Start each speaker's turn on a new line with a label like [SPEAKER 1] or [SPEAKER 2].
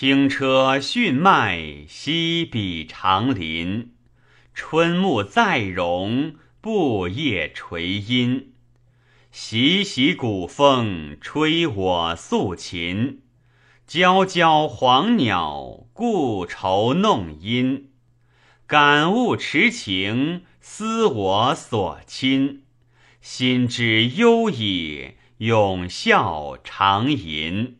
[SPEAKER 1] 轻车迅迈，西比长林。春木再荣，布叶垂阴。习习古风，吹我素琴。娇娇黄鸟，故愁弄音。感物持情，思我所亲。心之忧矣，永笑长吟。